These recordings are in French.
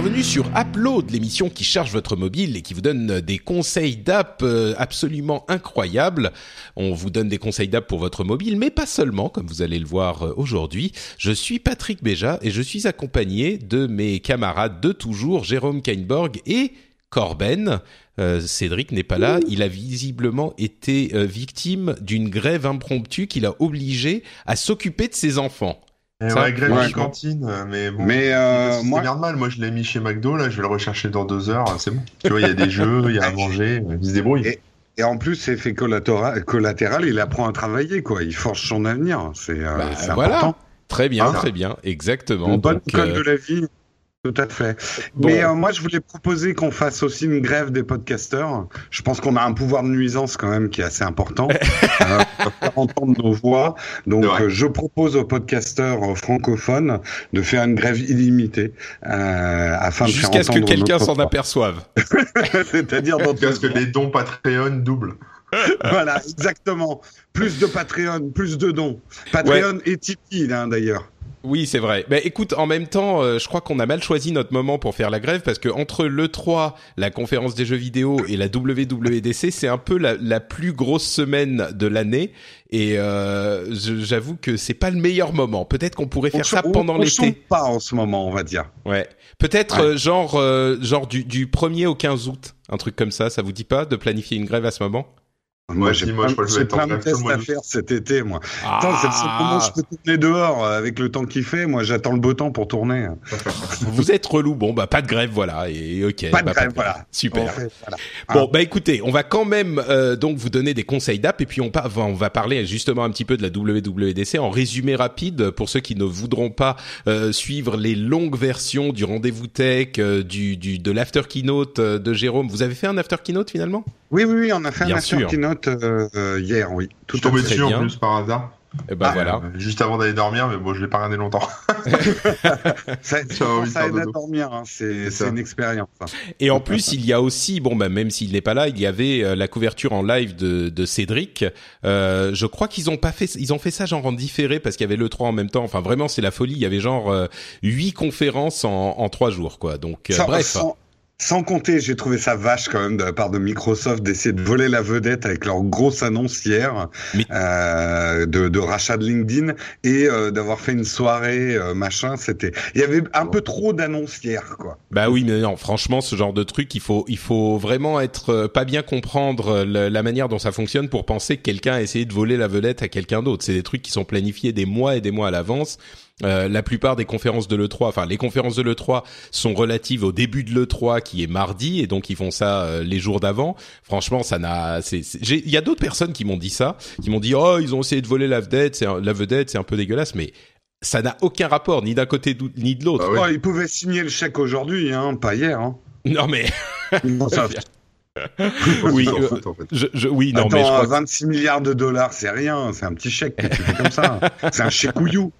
Bienvenue sur Upload, l'émission qui charge votre mobile et qui vous donne des conseils d'app euh, absolument incroyables. On vous donne des conseils d'app pour votre mobile, mais pas seulement, comme vous allez le voir euh, aujourd'hui. Je suis Patrick Béja et je suis accompagné de mes camarades de toujours, Jérôme Kainborg et Corben. Euh, Cédric n'est pas là. Il a visiblement été euh, victime d'une grève impromptue qui l'a obligé à s'occuper de ses enfants. Et Ça, ouais, grève ouais, de cantine, euh, mais bon. Mais, euh, c'est moi- normal, moi je l'ai mis chez McDo, là, je vais le rechercher dans deux heures, c'est bon. Tu vois, il y a des jeux, il y a à manger, il se débrouille. Et- Et en plus, effet collatéral, collatéral, il apprend à travailler, quoi. Il forge son avenir. C'est euh, Bah, c'est voilà. important. Très bien, Hein très bien, exactement. Une bonne Donc, école euh, de la vie. Tout à fait. Bon. Mais euh, moi, je voulais proposer qu'on fasse aussi une grève des podcasteurs. Je pense qu'on a un pouvoir de nuisance quand même qui est assez important. euh, pour faire entendre nos voix. Donc, euh, je propose aux podcasteurs euh, francophones de faire une grève illimitée euh, afin de faire Jusqu'à ce que quelqu'un s'en aperçoive. C'est-à-dire dans Parce que les dons Patreon doublent. Voilà, exactement. Plus de Patreon, plus de dons. Patreon et Tipeee, hein, d'ailleurs. Oui, c'est vrai. Ben écoute, en même temps, euh, je crois qu'on a mal choisi notre moment pour faire la grève parce que entre le 3, la conférence des jeux vidéo et la WWDC, c'est un peu la, la plus grosse semaine de l'année et euh, j'avoue que c'est pas le meilleur moment. Peut-être qu'on pourrait faire ça on, pendant on l'été. pas en ce moment, on va dire. Ouais. Peut-être Ouais. euh, genre euh, genre du, du 1er au 15 août, un truc comme ça. Ça vous dit pas de planifier une grève à ce moment? Moi, j'ai moi, plein, je plein de tests à faire cet été, moi. Attends, c'est le seul moment où je peux tourner dehors euh, avec le temps qu'il fait. Moi, j'attends le beau temps pour tourner. Vous êtes relou. Bon, bah pas de grève, voilà. Et ok. Pas de bah, grève, voilà. Super. On fait- voilà. Bon, bah écoutez, on va quand même euh, donc vous donner des conseils d'app et puis on, pa- on va parler justement un petit peu de la WWDC en résumé rapide pour ceux qui ne voudront pas euh, suivre les longues versions du rendez-vous tech, euh, du, du de l'after keynote euh, de Jérôme. Vous avez fait un after keynote finalement? Oui, oui, oui, on a fait Bien un after sûr. keynote euh, euh, hier, oui. Je suis Tout à tombé dessus bien. en plus par hasard. Eh ben Ah, voilà. Euh, juste avant d'aller dormir, mais bon, je l'ai pas regardé longtemps. Ça, aide à dormir, hein. c'est une expérience. hein. Et en plus, il y a aussi, bon, bah, même s'il n'est pas là, il y avait euh, la couverture en live de, de Cédric. Euh, je crois qu'ils ont pas fait, ils ont fait ça genre en différé parce qu'il y avait le 3 en même temps. Enfin, vraiment, c'est la folie. Il y avait genre euh, huit conférences en, en trois jours, quoi. Donc, euh, Sans, bref. sans- sans compter, j'ai trouvé ça vache quand même de la part de Microsoft d'essayer de voler la vedette avec leur grosse annonce hier Mais- euh, de, de rachat de LinkedIn et euh, d'avoir fait une soirée euh, machin. C'était, il y avait un peu trop d'annonces hier, quoi. Bah oui, mais non, franchement, ce genre de truc, il faut, il faut vraiment être euh, pas bien comprendre euh, le- la manière dont ça fonctionne pour penser que quelqu'un a essayé de voler la vedette à quelqu'un d'autre. C'est des trucs qui sont planifiés des mois et des mois à l'avance. Euh, la plupart des conférences de l'E3, enfin les conférences de l'E3 sont relatives au début de l'E3 qui est mardi et donc ils font ça euh, les jours d'avant. Franchement, ça n'a. Il y a d'autres personnes qui m'ont dit ça, qui m'ont dit oh ils ont essayé de voler la vedette, c'est un- la vedette, c'est un peu dégueulasse, mais ça n'a aucun rapport ni d'un côté ni de l'autre. Ah oui. Oh, ils pouvaient signer le chèque aujourd'hui, hein, pas hier. Hein. Non mais Microsoft. Oui, Ils s'en euh, en fait. je, je, oui non Attends, mais je crois à que 26 milliards de dollars, c'est rien, c'est un petit chèque que tu fais comme ça. C'est un chèque couillou.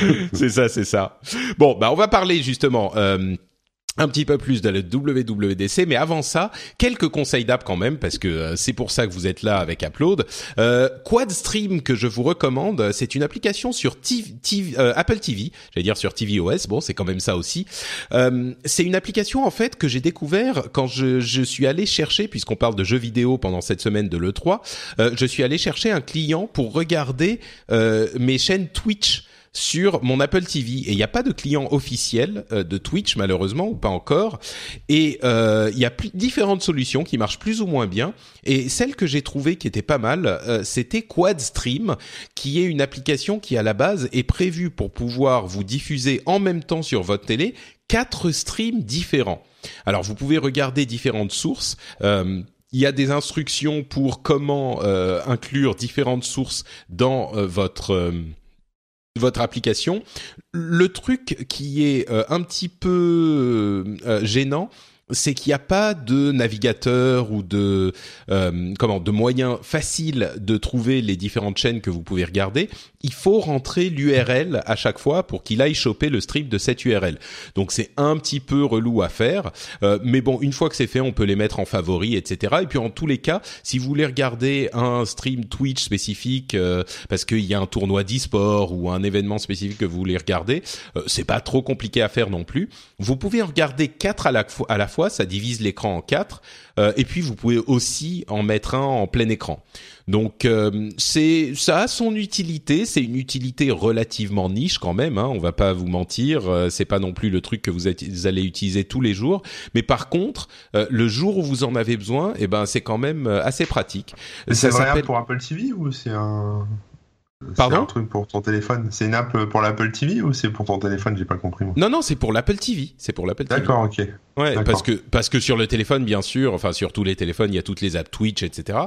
c'est ça, c'est ça. Bon, bah on va parler justement. Euh, un petit peu plus de la WWDC, mais avant ça, quelques conseils d'app quand même, parce que euh, c'est pour ça que vous êtes là avec Upload. Euh, Quadstream que je vous recommande, c'est une application sur TV, euh, Apple TV, j'allais dire sur tvOS, bon c'est quand même ça aussi. Euh, c'est une application en fait que j'ai découvert quand je, je suis allé chercher, puisqu'on parle de jeux vidéo pendant cette semaine de l'E3, euh, je suis allé chercher un client pour regarder euh, mes chaînes Twitch sur mon Apple TV et il n'y a pas de client officiel euh, de Twitch malheureusement ou pas encore. Et euh, il y a pl- différentes solutions qui marchent plus ou moins bien. Et celle que j'ai trouvée qui était pas mal euh, c'était Quadstream qui est une application qui à la base est prévue pour pouvoir vous diffuser en même temps sur votre télé quatre streams différents. Alors vous pouvez regarder différentes sources. Euh, il y a des instructions pour comment euh, inclure différentes sources dans euh, votre euh, votre application. Le truc qui est un petit peu gênant, c'est qu'il n'y a pas de navigateur ou de euh, comment de moyens faciles de trouver les différentes chaînes que vous pouvez regarder. Il faut rentrer l'URL à chaque fois pour qu'il aille choper le stream de cette URL. Donc c'est un petit peu relou à faire, euh, mais bon, une fois que c'est fait, on peut les mettre en favoris, etc. Et puis en tous les cas, si vous voulez regarder un stream Twitch spécifique euh, parce qu'il y a un tournoi d'e-sport ou un événement spécifique que vous voulez regarder, c'est pas trop compliqué à faire non plus. Vous pouvez en regarder quatre à la fois ça divise l'écran en quatre. Euh, et puis vous pouvez aussi en mettre un en plein écran. Donc euh, c'est ça a son utilité, c'est une utilité relativement niche quand même. Hein, on va pas vous mentir, euh, c'est pas non plus le truc que vous, allez utiliser tous les jours. Mais par contre, le jour où vous en avez besoin, eh ben c'est quand même assez pratique. C'est vrai pour Apple TV ou c'est un Pardon C'est un truc pour ton téléphone. C'est une app pour l'Apple TV ou c'est pour ton téléphone J'ai pas compris. Moi. Non, non, c'est pour l'Apple TV. C'est pour l'Apple TV. D'accord, ok. Ouais, parce que parce que sur le téléphone, bien sûr, enfin sur tous les téléphones, il y a toutes les apps Twitch, etc.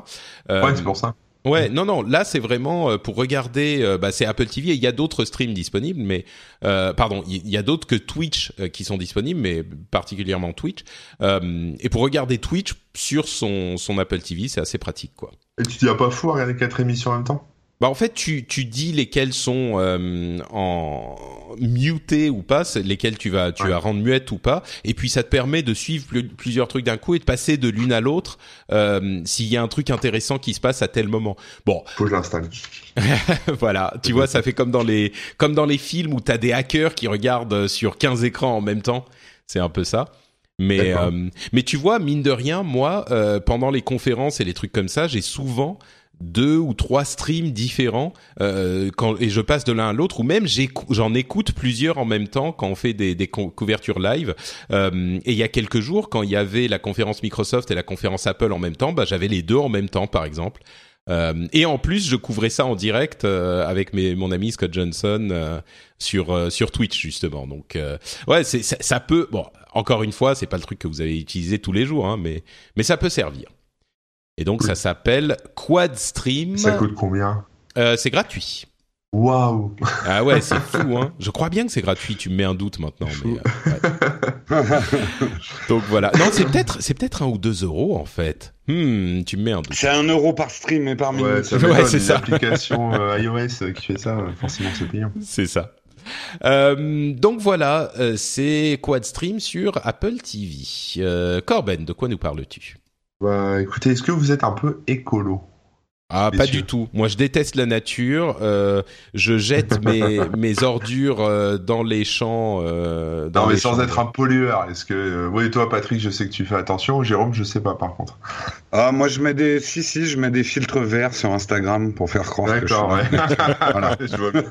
Euh, ouais, c'est pour ça. Ouais, non, non, là c'est vraiment euh, pour regarder, euh, bah, c'est Apple TV et il y a d'autres streams disponibles, mais euh, pardon, il y, a d'autres que Twitch qui sont disponibles, mais particulièrement Twitch. et pour regarder Twitch sur son son Apple TV, c'est assez pratique, quoi. Et tu dis pas fou à regarder quatre émissions en même temps? Bah en fait, tu, tu dis lesquelles sont euh, en muté ou pas, lesquelles tu vas tu vas rendre muette ou pas, et puis ça te permet de suivre plusieurs trucs d'un coup et de passer de l'une à l'autre euh, s'il y a un truc intéressant qui se passe à tel moment. Bon. Faut que je l'installe. voilà, tu vois, ça fait comme dans les comme dans les films où t'as des hackers qui regardent sur 15 écrans en même temps. C'est un peu ça. Mais euh, mais tu vois, mine de rien, moi, euh, pendant les conférences et les trucs comme ça, j'ai souvent deux ou trois streams différents euh, quand, et je passe de l'un à l'autre ou même j'en écoute plusieurs en même temps quand on fait des, des couvertures live. Euh, et il y a quelques jours quand il y avait la conférence Microsoft et la conférence Apple en même temps bah, j'avais les deux en même temps par exemple. Euh, et en plus je couvrais ça en direct euh, avec mes, mon ami Scott Johnson euh, sur euh, sur Twitch justement. Donc ouais ça, ça, peut bon encore une fois c'est pas le truc que vous allez utiliser tous les jours hein, mais mais ça peut servir et donc ça s'appelle Quad Stream. Ça coûte combien? Euh, C'est gratuit. Waouh Ah ouais, c'est fou, hein. Je crois bien que c'est gratuit. Tu me mets un doute maintenant, mais euh, donc voilà. Non, c'est peut-être, c'est peut-être un ou deux euros en fait. Hmm, tu me mets un doute. C'est un euro par stream et par minute. Ouais, c'est ça. Application euh, iOS qui fait ça, forcément c'est payant. C'est ça. Euh, donc voilà, c'est Quad Stream sur Apple TV. Corben, de quoi nous parles-tu? Bah, écoutez, est-ce que vous êtes un peu écolo? Ah, pas du tout. Moi, je déteste la nature. Euh, je jette mes, mes ordures euh, dans les champs. Euh, dans non, mais sans être un pollueur. Est-ce que, euh, oui, toi, Patrick, je sais que tu fais attention. Jérôme, je sais pas, par contre. Ah, moi, je mets des, si, si, je mets des filtres verts sur Instagram pour faire croire que je. D'accord, ouais. voilà. je vois bien.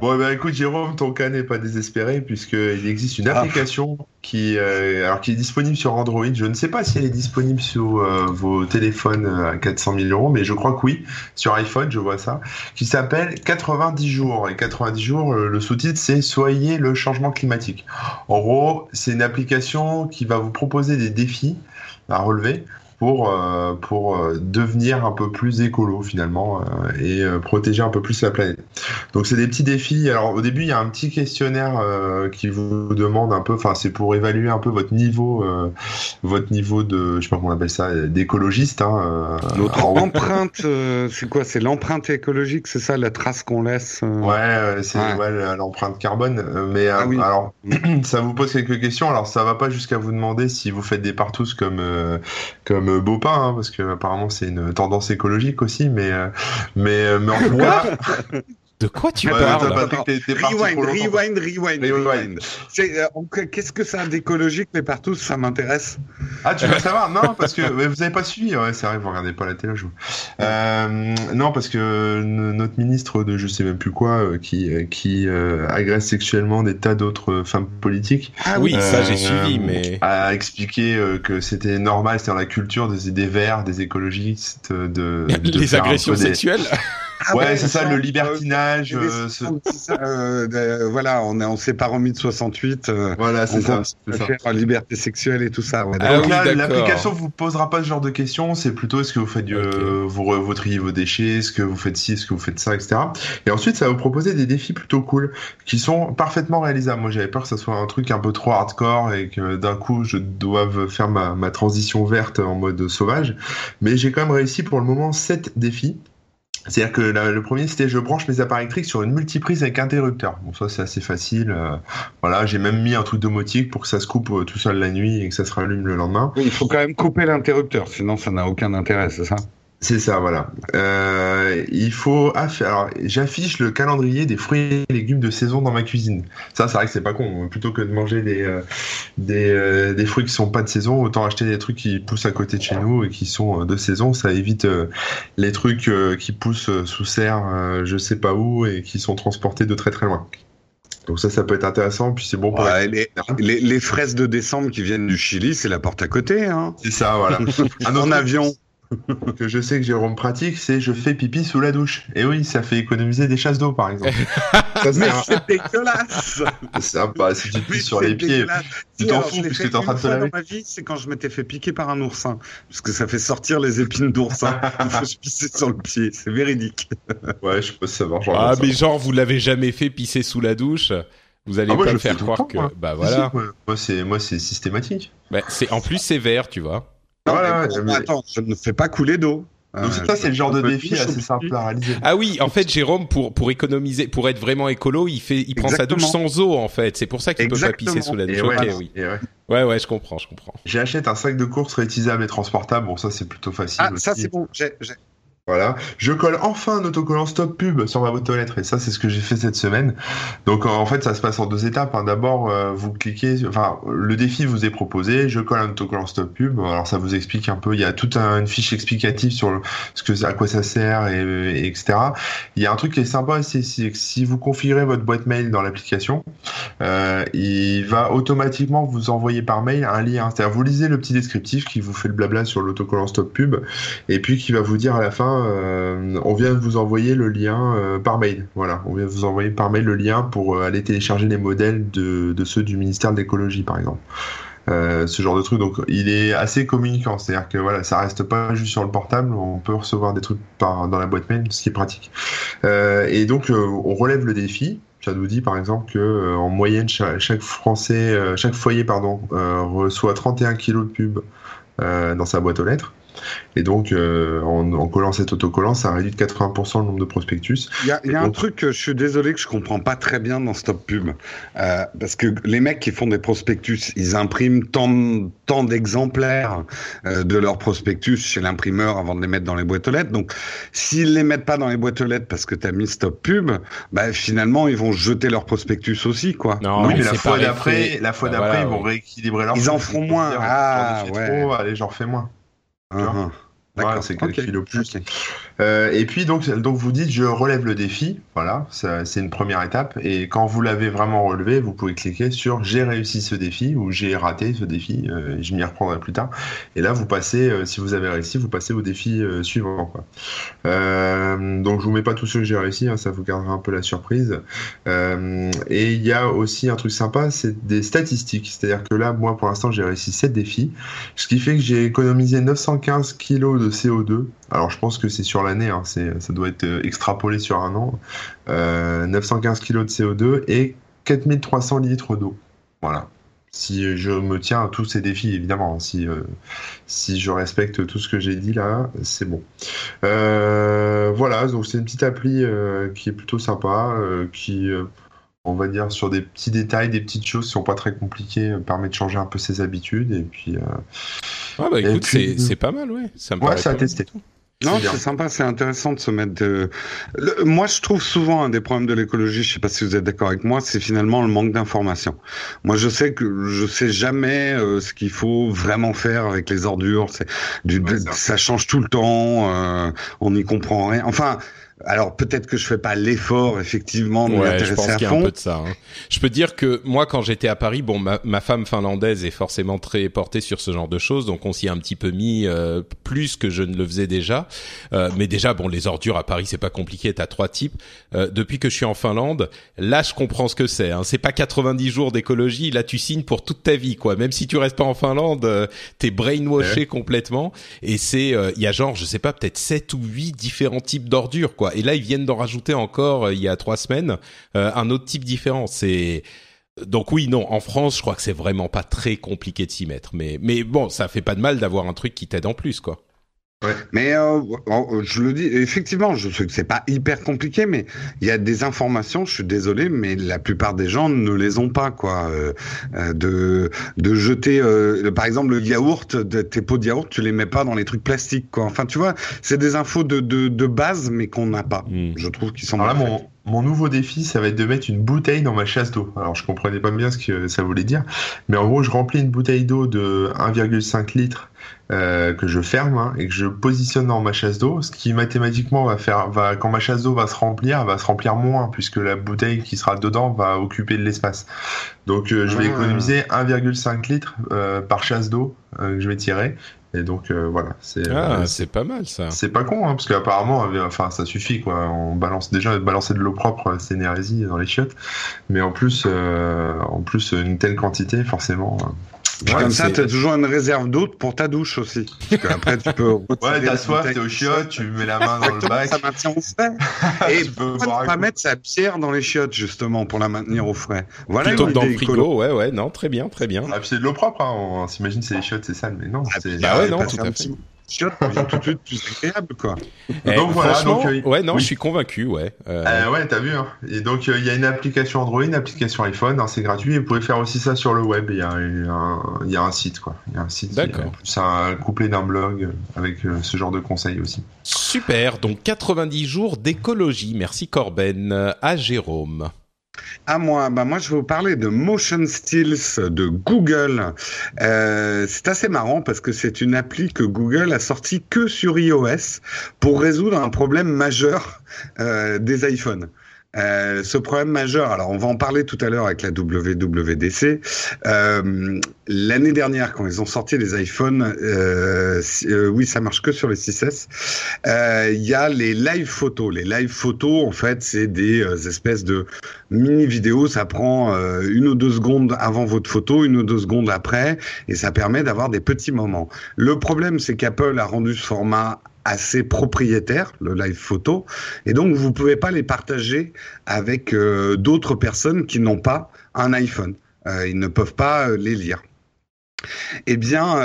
Bon, bah, écoute, Jérôme, ton cas n'est pas désespéré puisqu'il existe une ah. application qui, alors, qui est disponible sur Android. Je ne sais pas si elle est disponible sur vos téléphones à 400 000 euros, mais je crois oui, sur iPhone, je vois ça, qui s'appelle 90 jours. Et 90 jours, euh, le sous-titre, c'est Soyez le changement climatique. En gros, c'est une application qui va vous proposer des défis à relever pour euh, pour euh, devenir un peu plus écolo finalement euh, et protéger un peu plus la planète. Donc c'est des petits défis. Alors au début il y a un petit questionnaire qui vous demande un peu, enfin c'est pour évaluer un peu votre niveau votre niveau de je sais pas comment on appelle ça d'écologiste. Hein, L'empreinte c'est quoi? C'est l'empreinte écologique, c'est ça la trace qu'on laisse. Ouais c'est ouais. l'empreinte carbone. Mais ah alors ça vous pose quelques questions. Alors ça va pas jusqu'à vous demander si vous faites des partous comme comme beau pas, hein, parce que apparemment c'est une tendance écologique aussi, mais euh, mais euh, mais en tout cas. De quoi tu parles rewind, rewind, rewind, rewind, euh, Qu'est-ce que ça a d'écologique, mais partout, ça m'intéresse. Ah, tu veux savoir? Non, parce que vous n'avez pas suivi. Ouais, c'est vrai, vous regardez pas la télé, je euh, Non, parce que notre ministre de je sais même plus quoi, euh, qui qui agresse sexuellement des tas d'autres femmes politiques. Ah oui, ça j'ai suivi, mais a expliqué que c'était normal, c'était dans la culture des, des verts, des écologistes, de, les agressions sexuelles. Ah ouais, c'est ça, le libertinage. Euh, euh, voilà, on, est, on sépare en 1068. voilà, c'est ça. ça. liberté sexuelle et tout ça. Donc là, l'application vous posera pas ce genre de questions. C'est plutôt est-ce que vous faites du, vous, vous triez vos déchets, est-ce que vous faites ci, est-ce que vous faites ça, etc. Et ensuite, ça va vous proposer des défis plutôt cool qui sont parfaitement réalisables. Moi, j'avais peur que ça soit un truc un peu trop hardcore et que d'un coup, je doive faire ma, ma transition verte en mode sauvage. Mais j'ai quand même réussi pour le moment 7 défis. C'est-à-dire que le premier, c'était je branche mes appareils électriques sur une multiprise avec interrupteur. Bon, ça, c'est assez facile. Euh, voilà, j'ai même mis un truc domotique pour que ça se coupe euh, tout seul la nuit et que ça se rallume le lendemain. il faut quand même couper l'interrupteur, sinon ça n'a aucun intérêt, c'est ça? C'est ça, voilà. Euh, il faut alors j'affiche le calendrier des fruits et légumes de saison dans ma cuisine. Ça, c'est vrai que c'est pas con. Plutôt que de manger des euh, des, euh, des, fruits qui sont pas de saison, autant acheter des trucs qui poussent à côté de chez nous et qui sont de saison. Ça évite les trucs qui poussent sous serre, je sais pas où et qui sont transportés de très très loin. Donc ça, ça peut être intéressant. Puis c'est bon pour les, les, fraises de décembre qui viennent du Chili, c'est la porte à côté. Hein. C'est ça, voilà. Un avion que je sais que Jérôme pratique, c'est je fais pipi sous la douche. Et oui, ça fait économiser des chasses d'eau, par exemple. ça, mais c'est dégueulasse C'est sympa, si tu pisses sur les pieds, tu t'en fous puisque t'es en train de te laver. Dans ma vie, c'est quand je m'étais fait piquer par un oursin. Parce que ça fait sortir les épines d'oursin. Il faut se pisser sur le pied. C'est véridique. ouais, je peux savoir. Ah, mais genre, vous l'avez jamais fait pisser sous la douche vous allez ah, pas me faire croire que, bah voilà. moi c'est moi c'est systématique. Bah, c'est en plus sévère, tu vois. Voilà, Attends, je ne fais pas couler d'eau. Donc ça, c'est le genre de défi assez simple à réaliser. Ah oui, en fait, Jérôme, pour pour économiser, pour être vraiment écolo, il fait, il prend sa douche sans eau, en fait. C'est pour ça qu'il peut pas pisser sous la douche. Ouais, oui. ouais. ouais, je comprends, je comprends. J'achète un sac de course réutilisable et transportable. Bon, ça, c'est plutôt facile. Ah, ça, c'est bon. J'ai, voilà. Je colle enfin un autocollant stop pub sur ma boîte aux lettres et ça c'est ce que j'ai fait cette semaine. Donc en fait ça se passe en deux étapes. Hein. D'abord euh, vous cliquez, enfin le défi vous est proposé, je colle un autocollant stop pub. Alors ça vous explique un peu, il y a toute une fiche explicative sur ce que à quoi ça sert et, etc. Il y a un truc qui est sympa, c'est si vous configurez votre boîte mail dans l'application, euh, il va automatiquement vous envoyer par mail un lien. C'est-à-dire vous lisez le petit descriptif qui vous fait le blabla sur l'autocollant stop pub et puis qui va vous dire à la fin euh, on vient de vous envoyer le lien euh, par mail. Voilà, on vient de vous envoyer par mail le lien pour euh, aller télécharger les modèles de, ceux du ministère de l'écologie, par exemple. ce genre de truc. Donc, il est assez communicant. C'est-à-dire que voilà, ça reste pas juste sur le portable. On peut recevoir des trucs dans la boîte mail, ce qui est pratique. et donc, on relève le défi. Ça nous dit par exemple que en moyenne chaque, Français, chaque foyer pardon, reçoit 31 kilos de pub dans sa boîte aux lettres. Et donc, euh, en, collant cet autocollant, ça réduit de 80% le nombre de prospectus. Il y a, un truc que je suis désolé que je comprends pas très bien dans Stop Pub. Euh, parce que les mecs qui font des prospectus, ils impriment tant, tant d'exemplaires euh, de leurs prospectus chez l'imprimeur avant de les mettre dans les boîtes aux lettres. Donc, s'ils les mettent pas dans les boîtes aux lettres parce que tu as mis Stop Pub, bah, finalement, ils vont jeter leurs prospectus aussi, quoi. Non, mais, la fois d'après, la fois d'après, ils vont rééquilibrer leur Ils en font moins. Ah, ouais. Trop, allez, j'en fais moins. 嗯嗯 Voilà, c'est plus. Euh, et puis donc, donc vous dites je relève le défi, voilà, c'est une première étape. Et quand vous l'avez vraiment relevé, vous pouvez cliquer sur j'ai réussi ce défi ou j'ai raté ce défi. Euh, je m'y reprendrai plus tard. Et là vous passez, euh, si vous avez réussi, vous passez au défi suivant. Quoi. Donc je vous mets pas tout ce que j'ai réussi, hein, ça vous gardera un peu la surprise. et il y a aussi un truc sympa, c'est des statistiques. C'est-à-dire que là, moi pour l'instant j'ai réussi 7 défis, ce qui fait que j'ai économisé 915 kg de CO2 alors je pense que c'est sur l'année, hein, ça doit être euh, extrapolé sur un an. 915 kg de CO2 et 4300 litres d'eau. Voilà. Si je me tiens à tous ces défis, évidemment, hein, si, euh, si je respecte tout ce que j'ai dit là, c'est bon. Euh, voilà, donc c'est une petite appli qui est plutôt sympa, qui on va dire sur des petits détails, des petites choses qui sont pas très compliquées, permet de changer un peu ses habitudes et puis. ah bah écoute, c'est pas mal, ouais. Ça me ouais, ça a testé. Tout. Non, c'est sympa, c'est intéressant de se mettre de. moi, je trouve souvent un des problèmes de l'écologie, je sais pas si vous êtes d'accord avec moi, c'est finalement le manque d'information. Moi, je sais que je sais jamais euh, ce qu'il faut vraiment faire avec les ordures. C'est du, ça. change tout le temps. Euh, on n'y comprend rien. Enfin, alors peut-être que je fais pas l'effort effectivement de ouais, m'intéresser je pense à qu'il y a fond. un peu de ça. Hein. Je peux dire que moi, quand j'étais à Paris, bon, ma, ma, femme finlandaise est forcément très portée sur ce genre de choses, donc on s'y a un petit peu mis euh, plus que je ne le faisais déjà. Euh, mais déjà, bon, les ordures à Paris, c'est pas compliqué. T'as trois types. Euh, depuis que je suis en Finlande, là, je comprends ce que c'est. Hein. C'est pas 90 jours d'écologie. Là, tu signes pour toute ta vie, quoi. Même si tu restes pas en Finlande, euh, t'es brainwashé ouais. complètement. Et c'est, euh, il y a genre, je sais pas, peut-être sept ou huit différents types d'ordures, quoi. Et là, ils viennent d'en rajouter encore euh, il y a trois semaines un autre type différent. C'est donc oui, non, en France, je crois que c'est vraiment pas très compliqué de s'y mettre. Mais, mais bon, ça fait pas de mal d'avoir un truc qui t'aide en plus, quoi. Ouais. Mais euh, je le dis, effectivement, je sais que c'est pas hyper compliqué, mais il y a des informations. Je suis désolé, mais la plupart des gens ne les ont pas, quoi. Euh, de de jeter, euh, par exemple, le yaourt, de, tes pots de yaourt, tu les mets pas dans les trucs plastiques, quoi. Enfin, tu vois, c'est des infos de de, de base, mais qu'on n'a pas. Mmh. Je trouve qu'ils sont. Alors là, mon, mon nouveau défi, ça va être de mettre une bouteille dans ma chasse d'eau. Alors, je comprenais pas bien ce que ça voulait dire, mais en gros, je remplis une bouteille d'eau de 1,5 litres euh, que je ferme hein, et que je positionne dans ma chasse d'eau, ce qui mathématiquement va faire, va quand ma chasse d'eau va se remplir, elle va se remplir moins puisque la bouteille qui sera dedans va occuper de l'espace. Donc, euh, je vais économiser 1,5 litres euh, par chasse d'eau que je vais tirer. Et donc voilà, c'est ah, c'est pas mal ça. C'est pas con hein, parce qu'apparemment, enfin ça suffit quoi. On balance déjà balancer de l'eau propre, c'est une hérésie dans les chiottes, mais en plus, euh, en plus une telle quantité, forcément. Ouais, comme ça, tu as toujours une réserve d'eau pour ta douche aussi. Parce qu'après, tu peux. ouais, t'as soif, t'es au chiottes, tu mets la main dans le bac. Ça maintient au frais. Et tu peux pas mettre sa pierre dans les chiottes, justement, pour la maintenir au frais? Voilà Plutôt que dans le frigo, ouais, ouais, non, très bien, très bien. Ah, c'est de l'eau propre, hein. on s'imagine c'est les chiottes, c'est sale, mais non. Ah, c'est... bah ouais, non, tout à fait chiottes devient tout de suite plus agréable, quoi. Eh, donc voilà, donc, euh, ouais, non, oui. je suis convaincu, ouais. Euh... Euh, ouais, t'as vu. Hein. Et donc il y a une application Android, une application iPhone, hein, c'est gratuit. Et vous pouvez faire aussi ça sur le web. Il y a un, il y a un site, quoi. Il y a un site. D'accord. C'est un couplé d'un blog avec ce genre de conseils aussi. Super. Donc 90 jours d'écologie. Merci Corben. À Jérôme. À moi, bah moi je vais vous parler de Motion Stills de Google. Euh, c'est assez marrant parce que c'est une appli que Google a sortie que sur iOS pour résoudre un problème majeur euh, des iPhones. Euh, ce problème majeur, alors on va en parler tout à l'heure avec la WWDC. Euh, L'année dernière, quand ils ont sorti les iPhones, euh, oui, ça marche que sur les 6S. Il y a les live photos. Les live photos, en fait, c'est des espèces de mini vidéos. Ça prend une ou deux secondes avant votre photo, une ou deux secondes après, et ça permet d'avoir des petits moments. Le problème, c'est qu'Apple a rendu ce format assez propriétaire, le live photo, et donc vous pouvez pas les partager avec euh, d'autres personnes qui n'ont pas un iPhone. Euh, ils ne peuvent pas euh, les lire. Eh bien,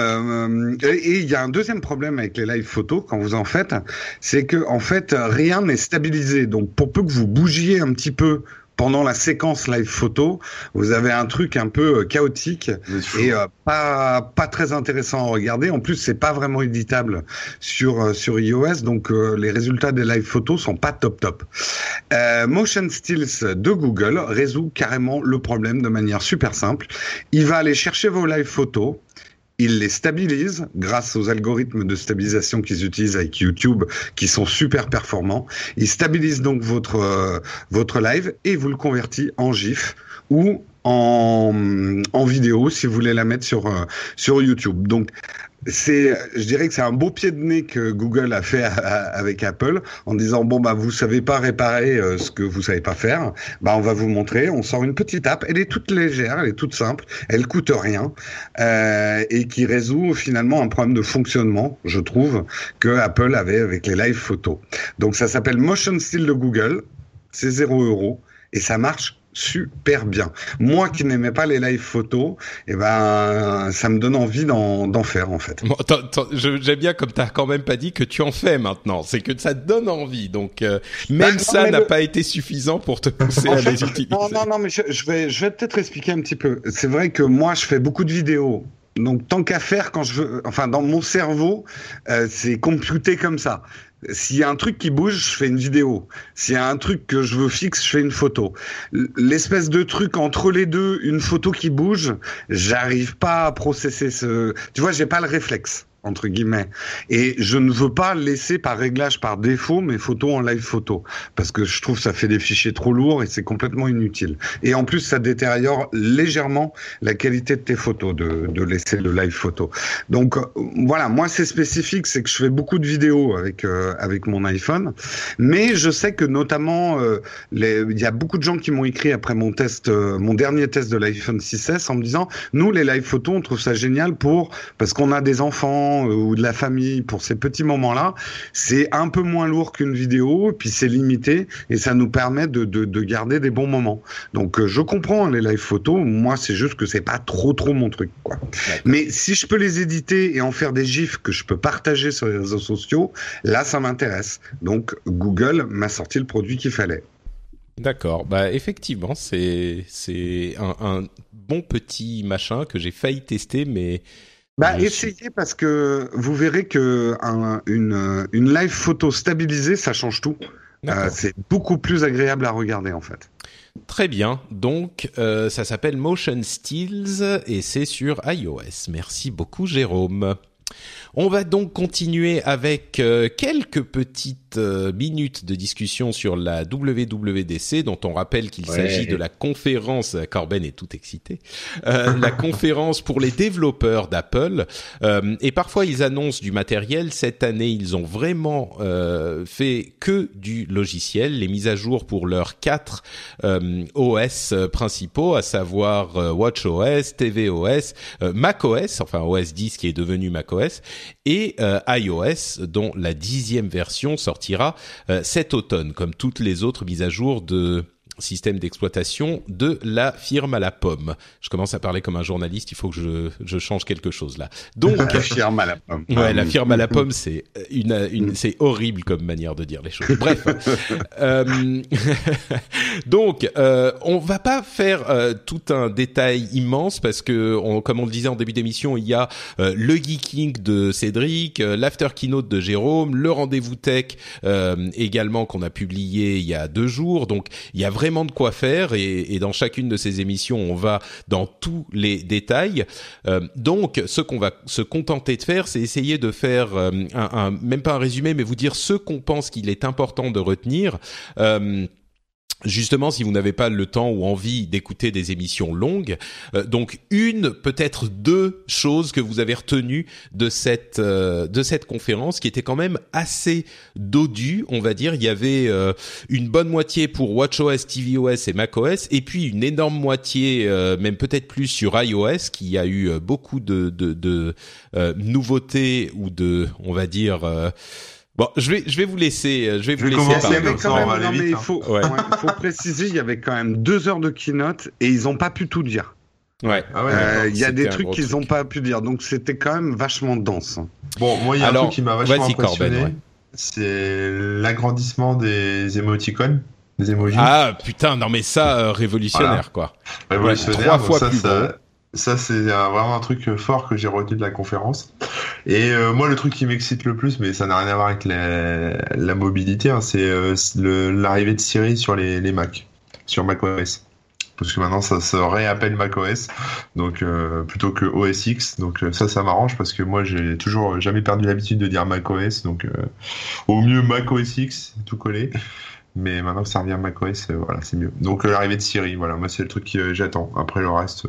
et il y a un deuxième problème avec les live photos quand vous en faites, c'est que en fait rien n'est stabilisé. Donc pour peu que vous bougiez un petit peu pendant la séquence live photo, vous avez un truc un peu chaotique et euh, pas pas très intéressant à regarder. En plus, c'est pas vraiment éditable sur euh, sur iOS, donc euh, les résultats des live photos sont pas top top. Motion Stills de Google résout carrément le problème de manière super simple. Il va aller chercher vos live photos il les stabilise grâce aux algorithmes de stabilisation qu'ils utilisent avec YouTube qui sont super performants. Il stabilise donc votre euh, votre live et vous le convertit en GIF ou en, en vidéo si vous voulez la mettre sur euh, sur YouTube. Donc c'est, je dirais que c'est un beau pied de nez que Google a fait avec Apple en disant bon bah vous savez pas réparer euh, ce que vous savez pas faire, bah on va vous montrer. On sort une petite app, elle est toute légère, elle est toute simple, elle coûte rien euh, et qui résout finalement un problème de fonctionnement, je trouve, que Apple avait avec les live photos. Donc ça s'appelle Motion Still de Google, c'est 0 euros et ça marche super bien. Moi qui n'aimais pas les live photos, et eh ben ça me donne envie d'en faire en fait. Bon, j'aime bien comme t'as quand même pas dit que tu en fais maintenant, c'est que ça te donne envie. Donc euh, même bah, ça n'a le... pas été suffisant pour te pousser à les utiliser. Non non non mais je, je vais je vais peut-être expliquer un petit peu. C'est vrai que moi je fais beaucoup de vidéos. Donc tant qu'à faire quand je veux, enfin dans mon cerveau, euh, c'est computé comme ça. S'il y a un truc qui bouge, je fais une vidéo. S'il y a un truc que je veux fixe, je fais une photo. L'espèce de truc entre les deux, une photo qui bouge, j'arrive pas à processer ce. Tu vois, j'ai pas le réflexe. Entre guillemets. Et je ne veux pas laisser par réglage par défaut mes photos en live photo parce que je trouve ça fait des fichiers trop lourds et c'est complètement inutile. Et en plus, ça détériore légèrement la qualité de tes photos de, de laisser le live photo. Donc euh, voilà, moi c'est spécifique, c'est que je fais beaucoup de vidéos avec euh, avec mon iPhone, mais je sais que notamment euh, il y a beaucoup de gens qui m'ont écrit après mon test, mon dernier test de l'iPhone 6S en me disant nous les live photos on trouve ça génial pour parce qu'on a des enfants euh, ou de la famille pour ces petits moments-là, c'est un peu moins lourd qu'une vidéo, puis c'est limité et ça nous permet de, de, garder des bons moments. Donc euh, je comprends les live photos, moi c'est juste que c'est pas trop trop mon truc quoi. Mais si je peux les éditer et en faire des gifs que je peux partager sur les réseaux sociaux, là ça m'intéresse. Donc Google m'a sorti le produit qu'il fallait. D'accord, bah effectivement c'est c'est un, un, bon petit machin que j'ai failli tester mais bah, essayez parce que vous verrez que une, une live photo stabilisée, ça change tout. Euh, c'est beaucoup plus agréable à regarder en fait. Très bien. Donc, euh, ça s'appelle Motion Stills et c'est sur iOS. Merci beaucoup, Jérôme. On va donc continuer avec euh, quelques petites euh, minutes de discussion sur la WWDC, dont on rappelle qu'il s'agit de la conférence. Corben est tout excité. Euh, la conférence pour les développeurs d'Apple. et parfois ils annoncent du matériel. Cette année, ils ont vraiment fait que du logiciel, les mises à jour pour leurs quatre OS principaux, à savoir WatchOS, tvOS, macOS, enfin OS 10 qui est devenu macOS et euh, iOS dont la dixième version sortira euh, cet automne, comme toutes les autres mises à jour de système d'exploitation de la firme à la pomme. Je commence à parler comme un journaliste, il faut que je, je change quelque chose là. Donc la firme à la pomme. Ouais, la firme à la pomme, c'est une, une c'est horrible comme manière de dire les choses. Bref. euh, donc euh, on va pas faire euh, tout un détail immense parce que on, comme on le disait en début d'émission, il y a euh, le geeking de Cédric, l'after keynote de Jérôme, le rendez-vous tech également qu'on a publié il y a deux jours. Donc il y a vraiment de quoi faire et, dans chacune de ces émissions, on va dans tous les détails. Euh, donc, ce qu'on va se contenter de faire, c'est essayer de faire euh, un, un, même pas un résumé, mais vous dire ce qu'on pense qu'il est important de retenir. Euh, justement si vous n'avez pas le temps ou envie d'écouter des émissions longues. Euh, donc une, peut-être deux choses que vous avez retenues de cette euh, de cette conférence qui était quand même assez dodue, on va dire. Il y avait euh, une bonne moitié pour WatchOS, tvOS et macOS, et puis une énorme moitié, même peut-être plus sur iOS, qui a eu beaucoup de, de, de nouveautés ou de, on va dire Bon, je vais, je vais vous laisser, euh, je vais vous laisser parler. Quand même, non, mais il faut, ouais. faut préciser, il y avait quand même deux heures de keynote et ils n'ont pas pu tout dire. Ouais. Ah ouais euh, il y a des trucs qu'ils n'ont pas pu dire, donc c'était quand même vachement dense. Bon, moi, il y a un truc qui m'a vachement impressionné, ouais. c'est l'agrandissement des émoticônes. Des emojis. Ah putain, non mais ça, euh, révolutionnaire voilà. quoi. Révolutionnaire, trois fois ça, plus ça, ça, c'est vraiment un truc fort que j'ai retenu de la conférence. Et euh, moi, le truc qui m'excite le plus, mais ça n'a rien à voir avec la, mobilité, hein, c'est euh, l'arrivée de Siri sur les, Mac, sur macOS. Parce que maintenant, ça se réappelle macOS, donc euh, plutôt que OS X. Donc euh, ça, ça m'arrange parce que moi, j'ai toujours jamais perdu l'habitude de dire macOS. Donc euh, au mieux macOS X, tout collé. Mais maintenant que ça revient macOS, voilà, c'est mieux. Donc l'arrivée de Siri, voilà, moi c'est le truc que j'attends. Après le reste.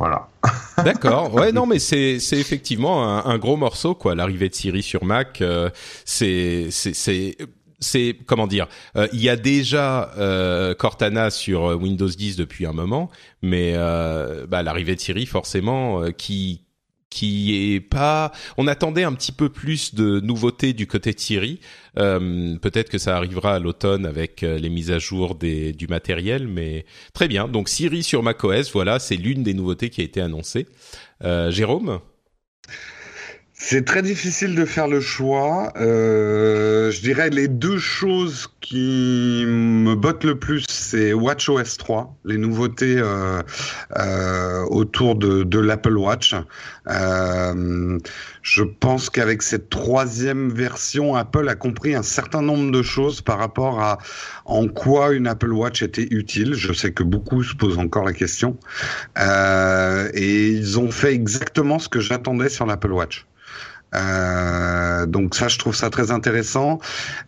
Voilà. D'accord. Ouais, non, mais c'est c'est effectivement un, un, gros morceau quoi. L'arrivée de Siri sur Mac, euh, c'est c'est c'est c'est comment dire euh, il y a déjà euh, Cortana sur Windows 10 depuis un moment mais euh, bah, l'arrivée de Siri forcément euh, qui qui est pas. On attendait un petit peu plus de nouveautés du côté de Siri. Euh, Peut-être que ça arrivera à l'automne avec euh, les mises à jour des, du matériel, mais très bien. Donc Siri sur macOS, voilà, c'est l'une des nouveautés qui a été annoncée. Euh, Jérôme? C'est très difficile de faire le choix. Euh, je dirais les deux choses qui me bottent le plus, c'est WatchOS 3, les nouveautés euh, euh, autour de, de l'Apple Watch. Je pense qu'avec cette troisième version, Apple a compris un certain nombre de choses par rapport à en quoi une Apple Watch était utile. Je sais que beaucoup se posent encore la question. Et ils ont fait exactement ce que j'attendais sur l'Apple Watch. Euh, donc ça, je trouve ça très intéressant.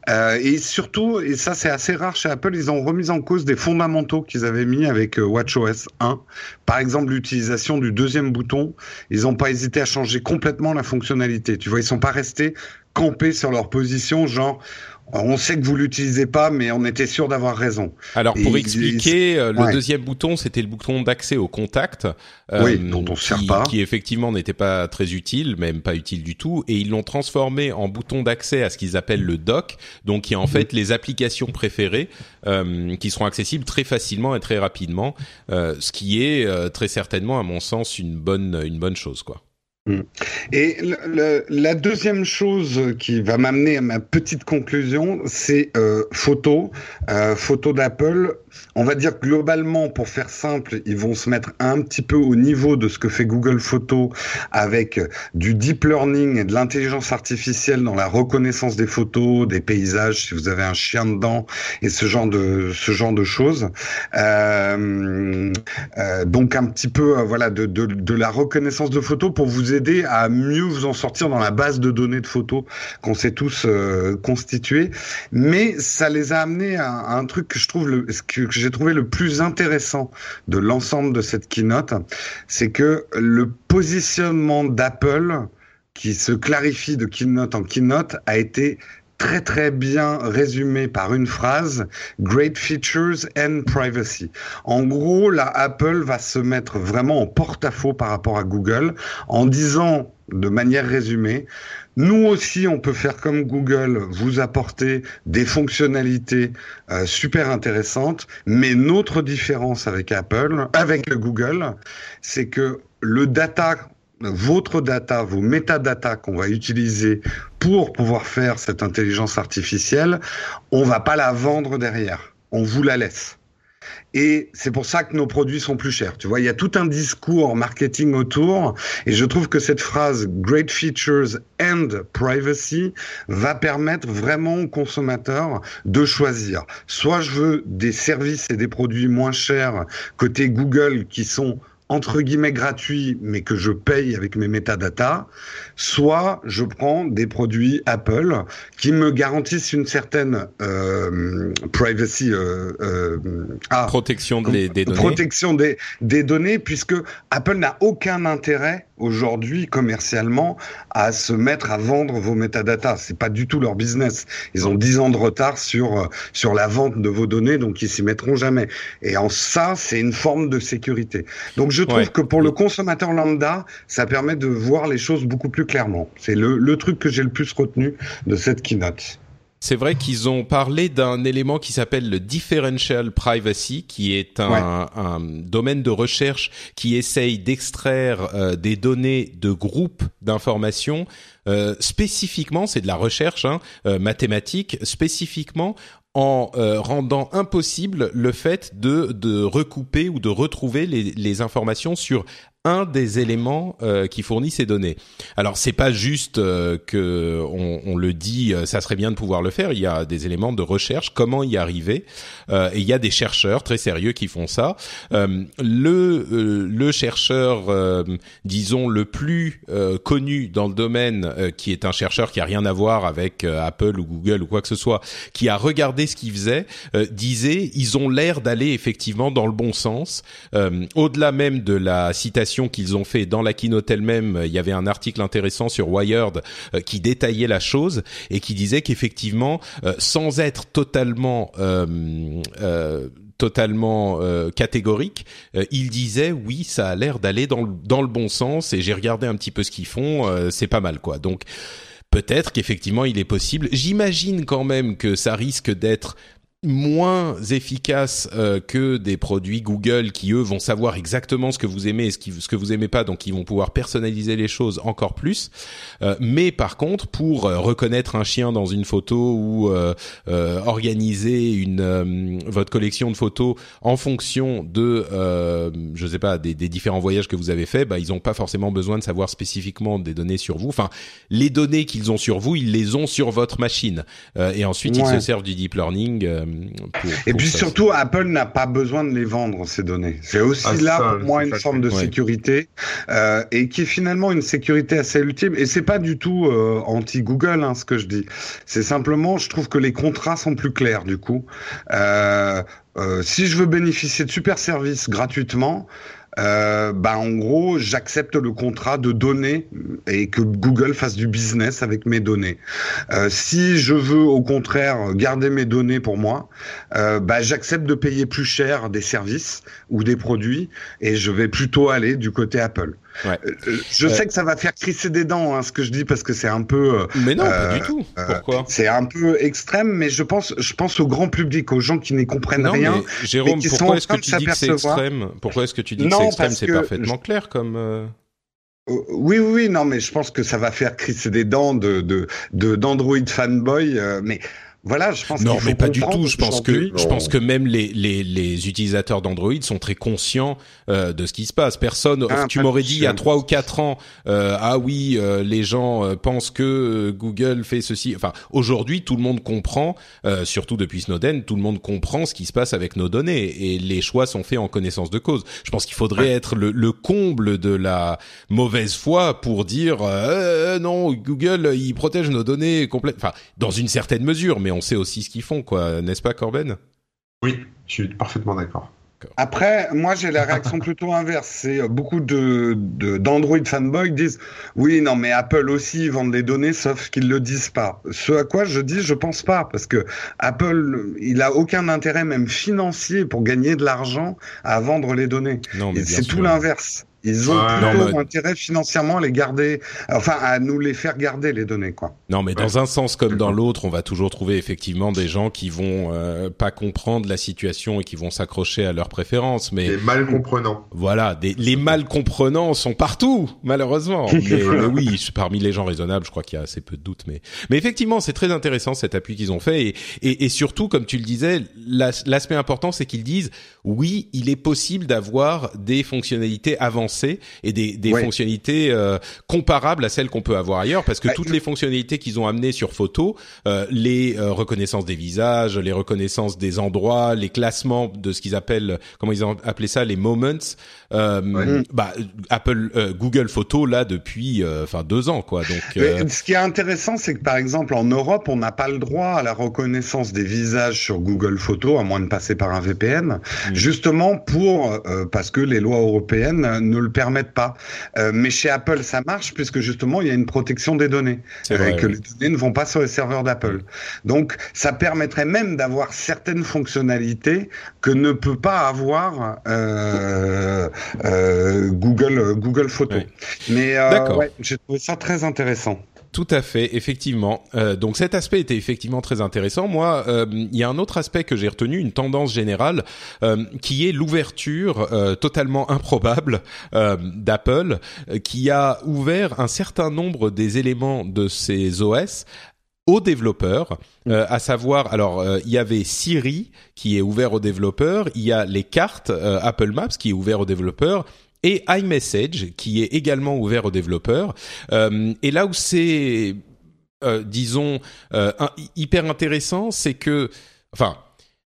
Euh, et surtout, et ça c'est assez rare chez Apple, ils ont remis en cause des fondamentaux qu'ils avaient mis avec euh, WatchOS 1. Par exemple, l'utilisation du deuxième bouton. Ils n'ont pas hésité à changer complètement la fonctionnalité. Tu vois, ils sont pas restés campés sur leur position, genre on sait que vous l'utilisez pas, mais on était sûr d'avoir raison. Alors pour expliquer, euh, le deuxième bouton, c'était le bouton d'accès au contact, euh, dont on sert pas, qui effectivement n'était pas très utile, même pas utile du tout, et ils l'ont transformé en bouton d'accès à ce qu'ils appellent le dock, donc qui est en mhm. fait les applications préférées euh, qui seront accessibles très facilement et très rapidement, ce qui est très certainement, à mon sens, une bonne une bonne chose, quoi. Mm. Et la deuxième chose qui va m'amener à ma petite conclusion, c'est euh, photo, euh, photo d'Apple on va dire globalement, pour faire simple, ils vont se mettre un petit peu au niveau de ce que fait Google Photos avec du deep learning et de l'intelligence artificielle dans la reconnaissance des photos, des paysages, si vous avez un chien dedans et ce genre de ce genre de choses. Euh, euh, donc un petit peu euh, voilà de, de, de, la reconnaissance de photos pour vous aider à mieux vous en sortir dans la base de données de photos qu'on s'est tous constitués. Mais ça les a amenés à, un truc que je trouve le, que j'ai trouvé le plus intéressant de l'ensemble de cette keynote, c'est que le positionnement d'Apple, qui se clarifie de keynote en keynote, a été très très bien résumé par une phrase Great features and privacy. En gros, la Apple va se mettre vraiment en porte-à-faux par rapport à Google en disant de manière résumée nous aussi, on peut faire comme Google, vous apporter des fonctionnalités euh, super intéressantes, mais notre différence avec Apple, avec Google, c'est que le data votre data, vos métadatas qu'on va utiliser pour pouvoir faire cette intelligence artificielle, on va pas la vendre derrière. On vous la laisse. Et c'est pour ça que nos produits sont plus chers. Tu vois, il y a tout un discours marketing autour. Et je trouve que cette phrase Great Features and Privacy va permettre vraiment aux consommateurs de choisir. Soit je veux des services et des produits moins chers côté Google qui sont entre guillemets gratuit, mais que je paye avec mes métadatas, soit je prends des produits Apple qui me garantissent une certaine euh, privacy, euh, euh, ah, protection des, des, données, protection des, des données, puisque Apple n'a aucun intérêt aujourd'hui commercialement à se mettre à vendre vos métadatas. C'est pas du tout leur business. Ils ont 10 ans de retard sur euh, sur la vente de vos données, donc ils s'y mettront jamais. Et en ça, c'est une forme de sécurité. Donc je trouve que pour le consommateur lambda, ça permet de voir les choses beaucoup plus clairement. C'est le, le truc que j'ai le plus retenu de cette keynote. C'est vrai qu'ils ont parlé d'un élément qui s'appelle le differential privacy, qui est un, un domaine de recherche qui essaye d'extraire euh, des données de groupes d'informations euh, spécifiquement, c'est de la recherche hein, euh, mathématique, spécifiquement en rendant impossible le fait de, de recouper ou de retrouver les, les informations sur un des éléments euh, qui fournit ces données. Alors c'est pas juste euh, que on, on, le dit, euh, ça serait bien de pouvoir le faire. Il y a des éléments de recherche, comment y arriver. Euh, et il y a des chercheurs très sérieux qui font ça. le le chercheur, disons le plus connu dans le domaine, qui est un chercheur qui a rien à voir avec Apple ou Google ou quoi que ce soit, qui a regardé ce qu'il faisait, disait ils ont l'air d'aller effectivement dans le bon sens. Au-delà même de la citation qu'ils ont fait dans la keynote elle-même, il y avait un article intéressant sur Wired euh, qui détaillait la chose et qui disait qu'effectivement, euh, sans être totalement euh, totalement catégorique, il disait oui, ça a l'air d'aller dans le, dans le bon sens et j'ai regardé un petit peu ce qu'ils font, c'est pas mal quoi. Donc peut-être qu'effectivement il est possible. J'imagine quand même que ça risque d'être moins efficace euh, que des produits Google qui eux vont savoir exactement ce que vous aimez et ce, qui, ce que vous aimez pas donc ils vont pouvoir personnaliser les choses encore plus. Euh, mais par contre pour euh, reconnaître un chien dans une photo ou organiser une votre collection de photos en fonction de je sais pas des, des, différents voyages que vous avez fait bah ils ont pas forcément besoin de savoir spécifiquement des données sur vous. Enfin les données qu'ils ont sur vous ils les ont sur votre machine. Et ensuite ils se servent du deep learning et puis surtout, Apple n'a pas besoin de les vendre ces données. C'est aussi ah, là pour moi une forme de sécurité euh, et qui est finalement une sécurité assez ultime. Et c'est pas du tout euh, anti Google hein, ce que je dis. C'est simplement, je trouve que les contrats sont plus clairs du coup. Euh, euh si je veux bénéficier de super services gratuitement, euh, bah en gros, j'accepte le contrat de données et que Google fasse du business avec mes données. Euh, si je veux au contraire garder mes données pour moi, euh, bah, j'accepte de payer plus cher des services ou des produits et je vais plutôt aller du côté Apple. Ouais. Euh, je sais que ça va faire crisser des dents, hein, ce que je dis, parce que c'est un peu. Euh, mais non, pas du tout. Pourquoi? C'est un peu extrême, mais je pense, je pense au grand public, aux gens qui n'y comprennent rien. Jérôme, pourquoi est-ce que tu dis que c'est extrême? Pourquoi est-ce que tu dis que c'est extrême? C'est parfaitement clair comme. Euh, oui, oui, oui, non, mais je pense que ça va faire crisser des dents de de d'Android fanboy, mais voilà, je pense non, mais pas du tout. Je pense que je pense que même les les, les utilisateurs d'Android sont très conscients euh, de ce qui se passe. Personne, ah, tu m'aurais dit il y a trois ou quatre ans, euh, ah oui, euh, les gens euh, pensent que euh, Google fait ceci. Enfin, aujourd'hui, tout le monde comprend, surtout depuis Snowden, tout le monde comprend ce qui se passe avec nos données et les choix sont faits en connaissance de cause. Je pense qu'il faudrait être le, le, comble de la mauvaise foi pour dire non, Google, il protège nos données complètement. Enfin, dans une certaine mesure, mais on sait aussi ce qu'ils font, quoi, n'est-ce pas, Corben? Oui, je suis parfaitement d'accord. Après, moi j'ai la réaction plutôt inverse. C'est euh, beaucoup de d'Android fanboy disent oui non mais Apple aussi vend des données sauf qu'ils le disent pas. Ce à quoi je dis je pense pas parce que Apple il a aucun intérêt même financier pour gagner de l'argent à vendre les données. C'est tout l'inverse. Ils ont plutôt intérêt financièrement à les garder, enfin à nous les faire garder les données, quoi. Non, mais dans un sens comme dans l'autre, on va toujours trouver effectivement des gens qui vont euh, pas comprendre la situation et qui vont s'accrocher à leurs préférences. Mais les mal comprenants. Voilà, des, les mal comprenants sont partout, malheureusement. mais, oui, parmi les gens raisonnables, je crois qu'il y a assez peu de doutes. Mais mais effectivement, c'est très intéressant cet appui qu'ils ont fait et, et, et surtout, comme tu le disais, l'aspect important, c'est qu'ils disent oui, il est possible d'avoir des fonctionnalités avancées et des, des fonctionnalités euh, comparables à celles qu'on peut avoir ailleurs, parce que bah, toutes les fonctionnalités qu'ils ont amenées sur photo, euh, les euh, reconnaissances des visages, les reconnaissances des endroits, les classements de ce qu'ils appellent, comment ils ont appelé ça, les moments, euh, bah Apple, Google Photo là depuis, enfin deux ans quoi. Donc, ce qui est intéressant, c'est que par exemple en Europe, on n'a pas le droit à la reconnaissance des visages sur Google Photo, à moins de passer par un VPN, mm. justement pour parce que les lois européennes ne le permettent pas. Euh, mais chez Apple, ça marche puisque justement, il y a une protection des données. et que les données ne vont pas sur les serveurs d'Apple. Donc, ça permettrait même d'avoir certaines fonctionnalités que ne peut pas avoir euh, euh, Google, Google Photos. Mais ouais, j'ai trouvé ça très intéressant. Tout à fait, effectivement. Euh, donc cet aspect était effectivement très intéressant. Moi, euh, il y a un autre aspect que j'ai retenu, une tendance générale, euh, qui est l'ouverture totalement improbable d'Apple, qui a ouvert un certain nombre des éléments de ses OS aux développeurs, à savoir, alors il y avait Siri qui est ouvert aux développeurs, il y a les cartes Apple Maps qui est ouvert aux développeurs, et iMessage qui est également ouvert aux développeurs. Euh, et là où c'est, euh, disons, euh, hyper intéressant, c'est que, enfin.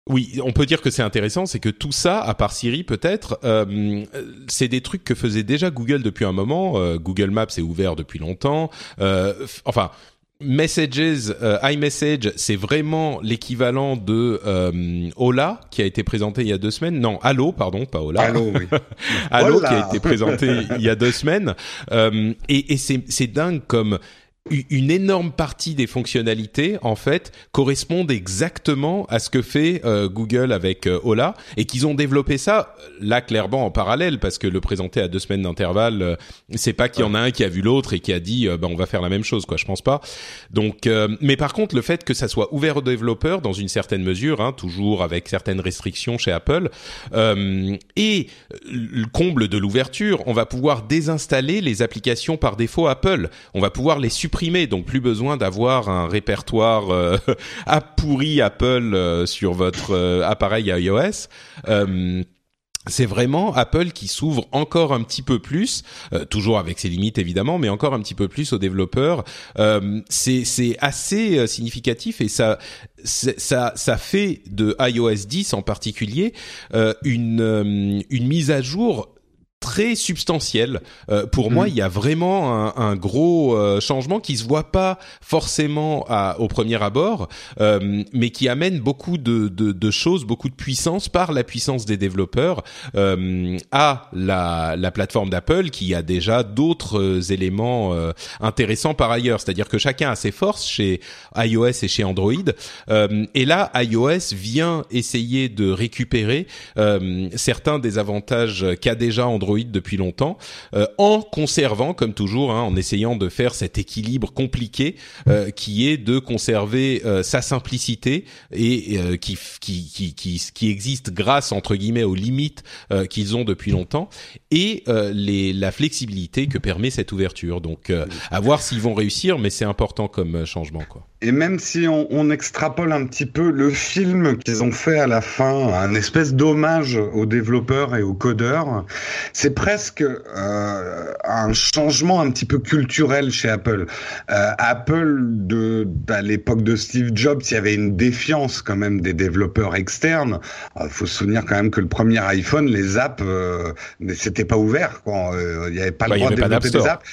Oui, on peut dire que c'est intéressant, c'est que tout ça, à part Siri peut-être, euh, c'est des trucs que faisait déjà Google depuis un moment. Euh, Google Maps est ouvert depuis longtemps. Euh, enfin, Messages, euh, iMessage, c'est vraiment l'équivalent de euh, Ola qui a été présenté il y a deux semaines. Non, Allo, pardon, pas Ola. Allo, oui. Allo qui a été présenté il y a deux semaines. Euh, et, et c'est dingue comme une énorme partie des fonctionnalités en fait correspondent exactement à ce que fait euh, Google avec euh, Ola et qu'ils ont développé ça là clairement en parallèle parce que le présenter à deux semaines d'intervalle euh, c'est pas qu'il y en a un qui a vu l'autre et qui a dit bah on va faire la même chose quoi je pense pas. Donc mais par contre le fait que ça soit ouvert aux développeurs dans une certaine mesure hein, toujours avec certaines restrictions chez Apple et le comble de l'ouverture on va pouvoir désinstaller les applications par défaut Apple. On va pouvoir les supprimer donc plus besoin d'avoir un répertoire euh, pourri Apple euh, sur votre euh, appareil iOS. c'est vraiment Apple qui s'ouvre encore un petit peu plus, euh, toujours avec ses limites évidemment, mais encore un petit peu plus aux développeurs. Euh, c'est assez euh, significatif et ça ça ça fait de iOS 10 en particulier une une mise à jour très substantiel. Euh, pour moi, mm. il y a vraiment un, un gros euh, changement qui se voit pas forcément à, au premier abord, euh, mais qui amène beaucoup de, de, de, choses, beaucoup de puissance par la puissance des développeurs euh, à la, la plateforme d'Apple, qui a déjà d'autres éléments intéressants par ailleurs. C'est-à-dire que chacun a ses forces chez iOS et chez Android, et là, iOS vient essayer de récupérer certains des avantages qu'a déjà Android depuis longtemps, euh, en conservant, comme toujours, hein, en essayant de faire cet équilibre compliqué euh, qui est de conserver euh, sa simplicité et qui, qui, qui, qui, qui existe grâce entre guillemets aux limites qu'ils ont depuis longtemps et les, la flexibilité que permet cette ouverture. Donc, à voir s'ils vont réussir, mais c'est important comme changement, quoi. Et même si on, on, extrapole un petit peu le film qu'ils ont fait à la fin, un espèce d'hommage aux développeurs et aux codeurs, c'est presque euh, un changement un petit peu culturel chez Apple. Euh, Apple, de, à l'époque de Steve Jobs, il y avait une défiance quand même des développeurs externes. Il faut se souvenir quand même que le premier iPhone, les apps, euh, c'était pas ouvert. Quoi. Euh, il n'y avait pas le bah, droit de développer des apps.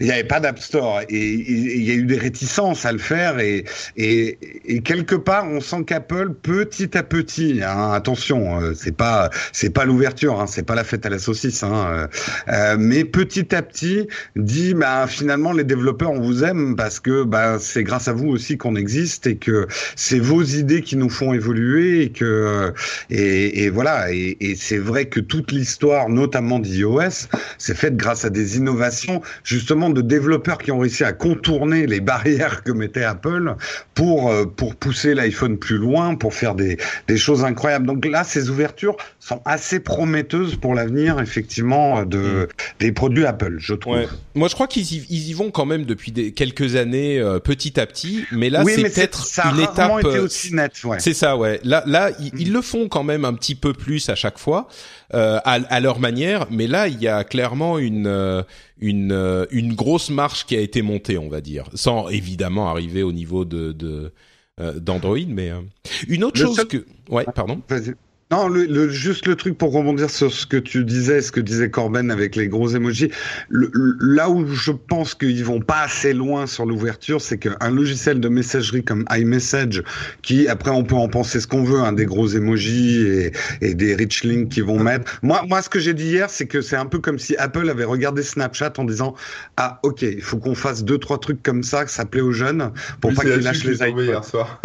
Il n'y avait pas d'App Store. Et il y a eu des réticences à le faire et et, et, quelque part, on sent qu'Apple, petit à petit, hein, attention, euh, c'est pas c'est pas l'ouverture, hein, c'est pas la fête à la saucisse, hein, euh, euh, mais petit à petit, dit bah finalement les développeurs on vous aime parce que bah c'est grâce à vous aussi qu'on existe et que c'est vos idées qui nous font évoluer et que et, et voilà et, et c'est vrai que toute l'histoire, notamment d'iOS, c'est faite grâce à des innovations justement de développeurs qui ont réussi à contourner les barrières que mettait Apple pour euh, pour pousser l'iPhone plus loin, pour faire des des choses incroyables. Donc là, ces ouvertures sont assez prometteuses pour l'avenir, effectivement, de mm. des produits Apple, je trouve. Ouais. Moi, je crois qu'ils y, ils y vont quand même depuis des, quelques années, euh, petit à petit. Mais là, c'est peut-être une étape. Été euh, aussi net, ouais. C'est ça, ouais. Là, là, ils, ils, le font quand même un petit peu plus à chaque fois, à, à, leur manière. Mais là, il y a clairement une une euh, une grosse marche qui a été montée, on va dire, sans évidemment arriver au niveau de d'Android, mais euh, une autre chose que ouais, pardon. Non, le, juste le truc pour rebondir sur ce que tu disais, ce que disait Corben avec les gros emojis. là où je pense qu'ils vont pas assez loin sur l'ouverture, c'est qu'un logiciel de messagerie comme iMessage, qui après on peut en penser ce qu'on veut, hein, des gros emojis et, et des rich links qu'ils vont mettre. Moi, moi, ce que j'ai dit hier, c'est que c'est un peu comme si Apple avait regardé Snapchat en disant ah ok, il faut qu'on fasse deux trois trucs comme ça, que ça plaît aux jeunes pour pas qu'ils lâchent les iPhones. Hier soir.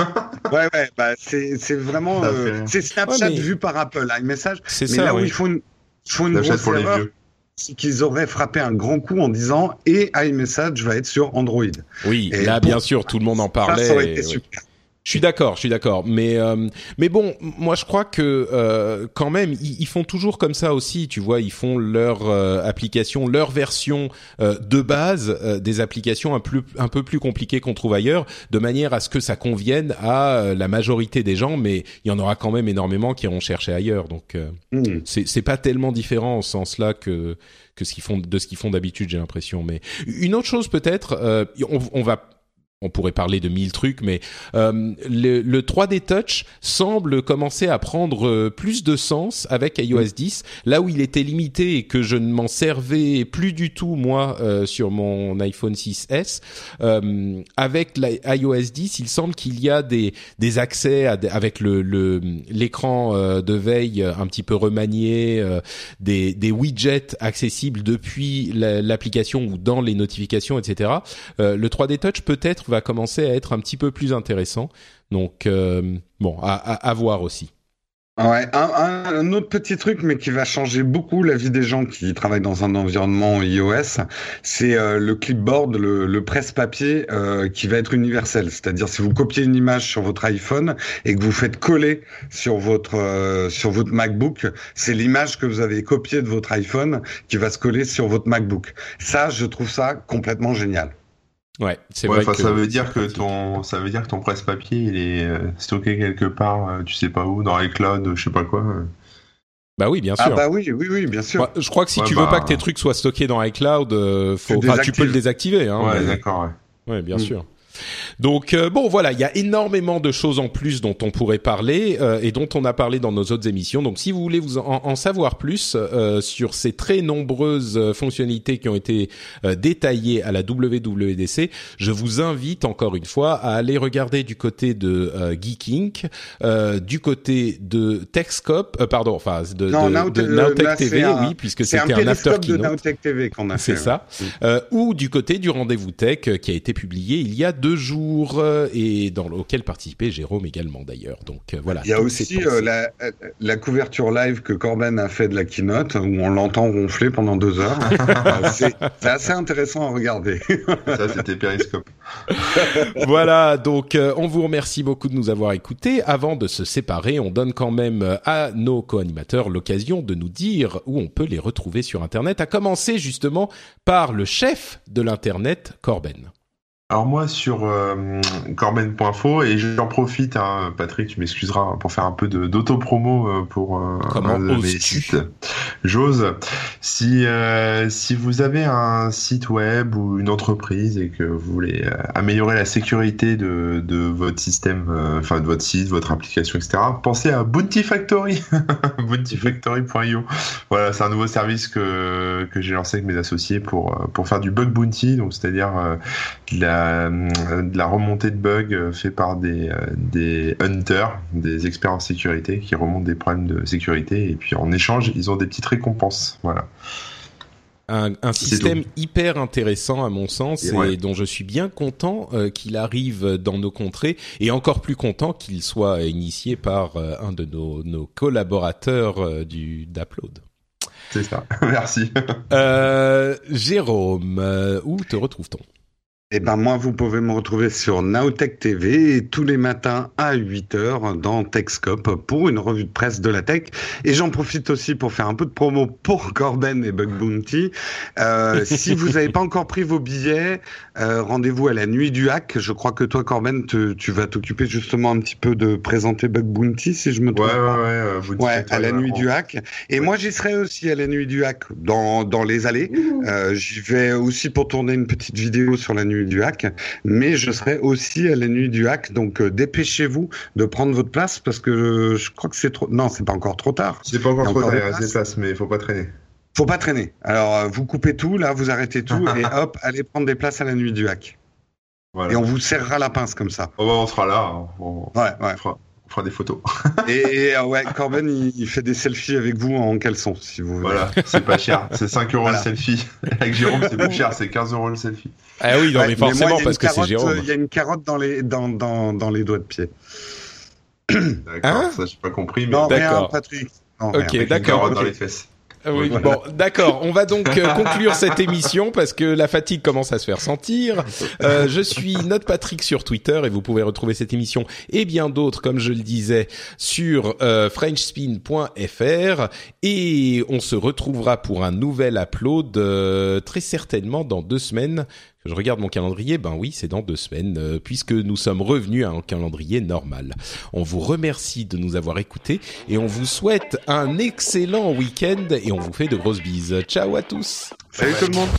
Ouais ouais, bah c'est c'est vraiment euh, c'est Snapchat vu par Apple iMessage. C'est mais là où ils font une, font une grosse erreur, c'est qu'ils auraient frappé un grand coup en disant et iMessage va être sur Android. Oui, là bien sûr tout le monde en parlait. Ça, aurait été super. Je suis d'accord, je suis d'accord, mais euh, mais bon, moi je crois que euh, quand même ils, font toujours comme ça aussi, tu vois, ils font leur euh, application, leur version euh, de base euh, des applications un plus un peu plus compliquées qu'on trouve ailleurs, de manière à ce que ça convienne à la majorité des gens, mais il y en aura quand même énormément qui iront chercher ailleurs, donc mmh. c'est c'est pas tellement différent en ce sens-là que que ce qu'ils font de ce qu'ils font d'habitude, j'ai l'impression. Mais une autre chose peut-être, on, on va on pourrait parler de mille trucs, mais euh, le, le, 3D Touch semble commencer à prendre euh, plus de sens avec iOS 10, là où il était limité et que je ne m'en servais plus du tout moi euh, sur mon iPhone 6s. Euh, avec iOS 10, il semble qu'il y a des, des accès à, avec le l'écran de veille un petit peu remanié, des, des widgets accessibles depuis l'application ou dans les notifications, etc. le 3D Touch peut-être va commencer à être un petit peu plus intéressant. Donc euh, bon, à, voir aussi. Ouais, un, autre petit truc, mais qui va changer beaucoup la vie des gens qui travaillent dans un environnement iOS, c'est euh, le clipboard, le, presse-papier euh, qui va être universel. C'est-à-dire si vous copiez une image sur votre iPhone et que vous faites coller sur votre sur votre MacBook, c'est l'image que vous avez copiée de votre iPhone qui va se coller sur votre MacBook. Ça, je trouve ça complètement génial. Ouais, c'est vrai. ça veut dire que ton, ça veut dire que ton presse-papier il est euh, stocké quelque part, euh, tu sais pas où, dans iCloud, je sais pas quoi. Euh. Bah oui, bien Ah sûr. bah oui, oui, oui, bien sûr. Ouais, je crois que si Ouais, tu bah- veux pas que tes trucs soient stockés dans iCloud, euh, faut, Tu enfin, tu peux le désactiver. Hein, ouais, mais- d'accord, ouais. Ouais, bien Mm. sûr. Donc euh, bon voilà, il y a énormément de choses en plus dont on pourrait parler euh, et dont on a parlé dans nos autres émissions. Donc si vous voulez vous en, en savoir plus euh, sur ces très nombreuses euh, fonctionnalités qui ont été euh, détaillées à la WWDC, je vous invite encore une fois à aller regarder du côté de euh, Geek Inc, euh, du côté de Techscope, euh, pardon, enfin de, Non, de, de Nowtech là, TV, un- oui, puisque C'est un c'était un, after de. Nowtech TV qu'on a fait. C'est ça. ou du côté du rendez-vous tech qui a été publié il y a deux jours euh, et dans auquel participait Jérôme également d'ailleurs. Donc euh, voilà. Il y a aussi euh, la, la couverture live que Corben a fait de la keynote, où on l'entend ronfler pendant deux heures. C'est assez intéressant à regarder. Ça, c'était Periscope. voilà, donc euh, on vous remercie beaucoup de nous avoir écoutés. Avant de se séparer, on donne quand même à nos co-animateurs l'occasion de nous dire où on peut les retrouver sur Internet, à commencer justement par le chef de l'Internet, Corben. Alors moi sur euh, corben.info et j'en profite, hein, Patrick, tu m'excuseras pour faire un peu d'auto-promo euh, pour euh, Comment un de mes sites. J'ose. Si euh, si vous avez un site web ou une entreprise et que vous voulez euh, améliorer la sécurité de, de votre système, euh, enfin de votre site, votre application, etc., pensez à Bounty Factory, bountyfactory.io. Voilà, c'est un nouveau service que que j'ai lancé avec mes associés pour euh, pour faire du bug bounty, donc c'est-à-dire euh, de la, de la remontée de bugs euh, fait par des, euh, des hunters, des experts en sécurité qui remontent des problèmes de sécurité et puis en échange ils ont des petites récompenses. Voilà. un, système hyper intéressant à mon sens Et et, ouais. dont je suis bien content euh, qu'il arrive dans nos contrées et encore plus content qu'il soit initié par euh, un de nos, nos collaborateurs euh, du d'Upload. C'est ça. Merci. Jérôme, où te retrouve-t-on? Et ben moi, vous pouvez me retrouver sur Nowtech TV tous les matins à 8h dans Techscope pour une revue de presse de la tech. Et j'en profite aussi pour faire un peu de promo pour Corben et Bug Bounty. Euh, si vous n'avez pas encore pris vos billets, euh, rendez-vous à la nuit du hack. Je crois que toi, Corben, te- tu vas t'occuper justement un petit peu de présenter Bug Bounty, si je me Ouais, trompe ouais, pas. ouais. euh, Bounty Ouais, à la ouais, nuit du hack. Et Ouais. moi, j'y serai aussi à la nuit du hack dans, dans les allées. Euh, j'y vais aussi pour tourner une petite vidéo sur la nuit du hack, mais je serai aussi à la nuit du hack. Donc, euh, dépêchez-vous de prendre votre place parce que je crois que c'est trop. Non, c'est pas encore trop tard. C'est pas encore trop tard, des il reste des places, mais il faut pas traîner. Faut pas traîner. Alors, euh, vous coupez tout, là, vous arrêtez tout et hop, allez prendre des places à la nuit du hack. Voilà. Et on vous serrera la pince comme ça. Oh, bah, on sera là. hein. On, Ouais, ouais. on fera, fera des photos. Et, et, euh, ouais, Corben, il, il fait des selfies avec vous en caleçon, si vous voulez. Voilà, c'est pas cher. C'est 5 euros Voilà. le selfie. Avec Jérôme, c'est plus cher. C'est 15 euros le selfie. Ah oui, non Ouais, mais moi, forcément il y a parce une que c'est carotte, Jérôme. Il y a une carotte dans les, dans, dans, dans les doigts de pied. D'accord. Hein? ça, j'ai pas compris, mais Non, D'accord. rien, Patrick. Non, Ok, une d'accord, carotte ok. dans les fesses. Ah oui, Voilà. bon, d'accord. On va donc euh, conclure cette émission parce que la fatigue commence à se faire sentir. Euh, je suis Note Patrick sur Twitter et vous pouvez retrouver cette émission et bien d'autres, comme je le disais, sur euh, FrenchSpin.fr et on se retrouvera pour un nouvel upload euh, très certainement dans deux semaines. Je regarde mon calendrier, ben oui, c'est dans deux semaines, euh, puisque nous sommes revenus à un calendrier normal. On vous remercie de nous avoir écoutés et on vous souhaite un excellent week-end et on vous fait de grosses bises. Ciao à tous Salut tout le monde.